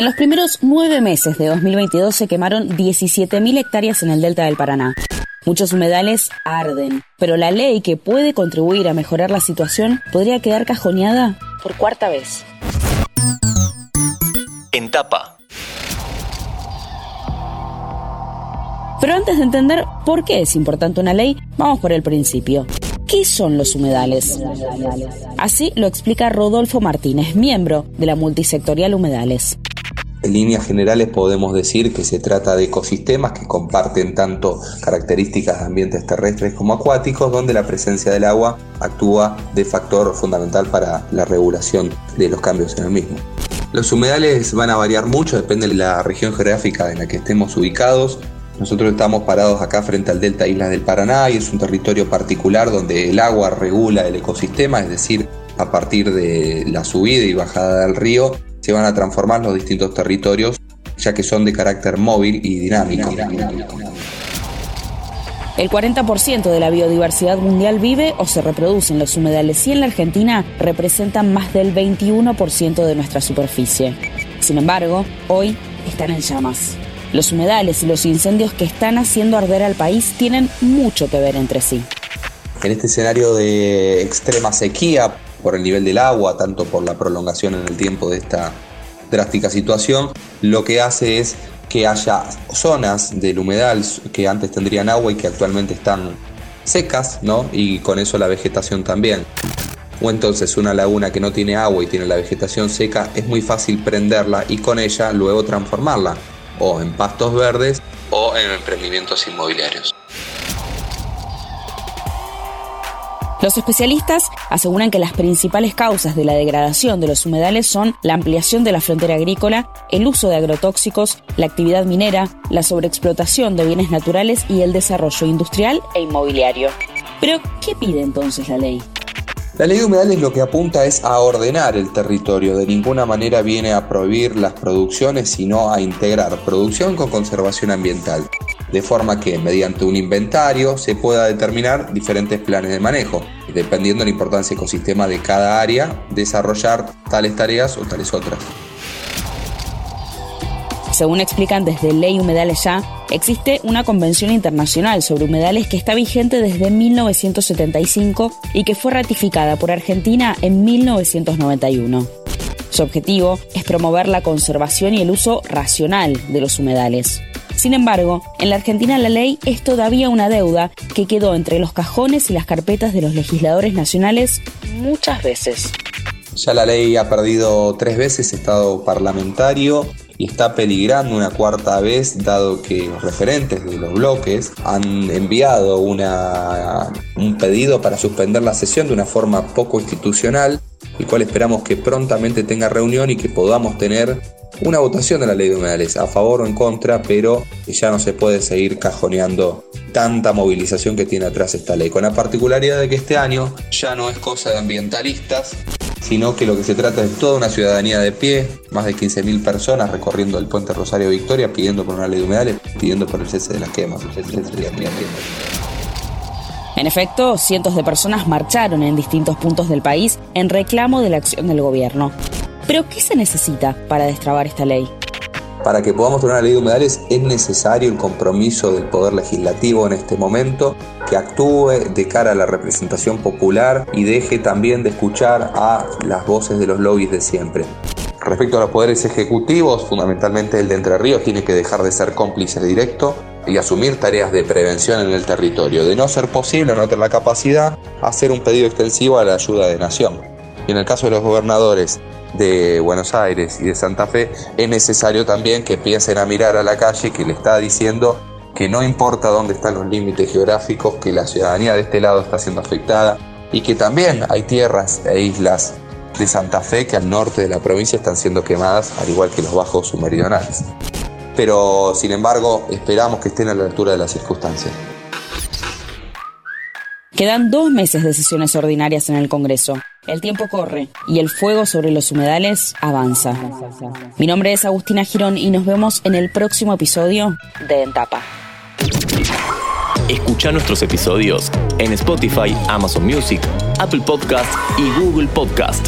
En los primeros nueve meses de 2022 se quemaron 17.000 hectáreas en el delta del Paraná. Muchos humedales arden, pero la ley que puede contribuir a mejorar la situación podría quedar cajoneada por cuarta vez. En tapa. Pero antes de entender por qué es importante una ley, vamos por el principio. ¿Qué son los humedales? Así lo explica Rodolfo Martínez, miembro de la multisectorial Humedales. En líneas generales podemos decir que se trata de ecosistemas que comparten tanto características de ambientes terrestres como acuáticos, donde la presencia del agua actúa de factor fundamental para la regulación de los cambios en el mismo. Los humedales van a variar mucho, depende de la región geográfica en la que estemos ubicados. Nosotros estamos parados acá frente al delta Islas del Paraná y es un territorio particular donde el agua regula el ecosistema, es decir, a partir de la subida y bajada del río se van a transformar los distintos territorios, ya que son de carácter móvil y dinámico. El 40% de la biodiversidad mundial vive o se reproduce en los humedales y en la Argentina representan más del 21% de nuestra superficie. Sin embargo, hoy están en llamas. Los humedales y los incendios que están haciendo arder al país tienen mucho que ver entre sí. En este escenario de extrema sequía, por el nivel del agua, tanto por la prolongación en el tiempo de esta drástica situación, lo que hace es que haya zonas del humedal que antes tendrían agua y que actualmente están secas, ¿no? Y con eso la vegetación también. O entonces una laguna que no tiene agua y tiene la vegetación seca, es muy fácil prenderla y con ella luego transformarla o en pastos verdes o en emprendimientos inmobiliarios. Los especialistas aseguran que las principales causas de la degradación de los humedales son la ampliación de la frontera agrícola, el uso de agrotóxicos, la actividad minera, la sobreexplotación de bienes naturales y el desarrollo industrial e inmobiliario. Pero, ¿qué pide entonces la ley? La ley de humedales lo que apunta es a ordenar el territorio, de ninguna manera viene a prohibir las producciones, sino a integrar producción con conservación ambiental de forma que mediante un inventario se pueda determinar diferentes planes de manejo, dependiendo de la importancia ecosistema de cada área, desarrollar tales tareas o tales otras. Según explican desde Ley Humedales Ya, existe una convención internacional sobre humedales que está vigente desde 1975 y que fue ratificada por Argentina en 1991. Su objetivo es promover la conservación y el uso racional de los humedales. Sin embargo, en la Argentina la ley es todavía una deuda que quedó entre los cajones y las carpetas de los legisladores nacionales muchas veces. Ya la ley ha perdido tres veces estado parlamentario y está peligrando una cuarta vez dado que los referentes de los bloques han enviado una, un pedido para suspender la sesión de una forma poco institucional, y cual esperamos que prontamente tenga reunión y que podamos tener una votación de la ley de humedales, a favor o en contra, pero ya no se puede seguir cajoneando tanta movilización que tiene atrás esta ley, con la particularidad de que este año ya no es cosa de ambientalistas, sino que lo que se trata es toda una ciudadanía de pie, más de 15.000 personas recorriendo el puente Rosario Victoria, pidiendo por una ley de humedales, pidiendo por el cese de las quemas. En efecto, cientos de personas marcharon en distintos puntos del país en reclamo de la acción del gobierno. Pero, ¿qué se necesita para destrabar esta ley? Para que podamos tener una ley de humedales es necesario el compromiso del Poder Legislativo en este momento, que actúe de cara a la representación popular y deje también de escuchar a las voces de los lobbies de siempre. Respecto a los poderes ejecutivos, fundamentalmente el de Entre Ríos tiene que dejar de ser cómplice directo y asumir tareas de prevención en el territorio. De no ser posible, no tener la capacidad, hacer un pedido extensivo a la ayuda de Nación. Y en el caso de los gobernadores de Buenos Aires y de Santa Fe, es necesario también que piensen a mirar a la calle que le está diciendo que no importa dónde están los límites geográficos, que la ciudadanía de este lado está siendo afectada y que también hay tierras e islas de Santa Fe que al norte de la provincia están siendo quemadas, al igual que los bajos submeridionales. Pero, sin embargo, esperamos que estén a la altura de las circunstancias. Quedan dos meses de sesiones ordinarias en el Congreso. El tiempo corre y el fuego sobre los humedales avanza. Mi nombre es Agustina Girón y nos vemos en el próximo episodio de Entapa. Escucha nuestros episodios en Spotify, Amazon Music, Apple Podcast y Google Podcast.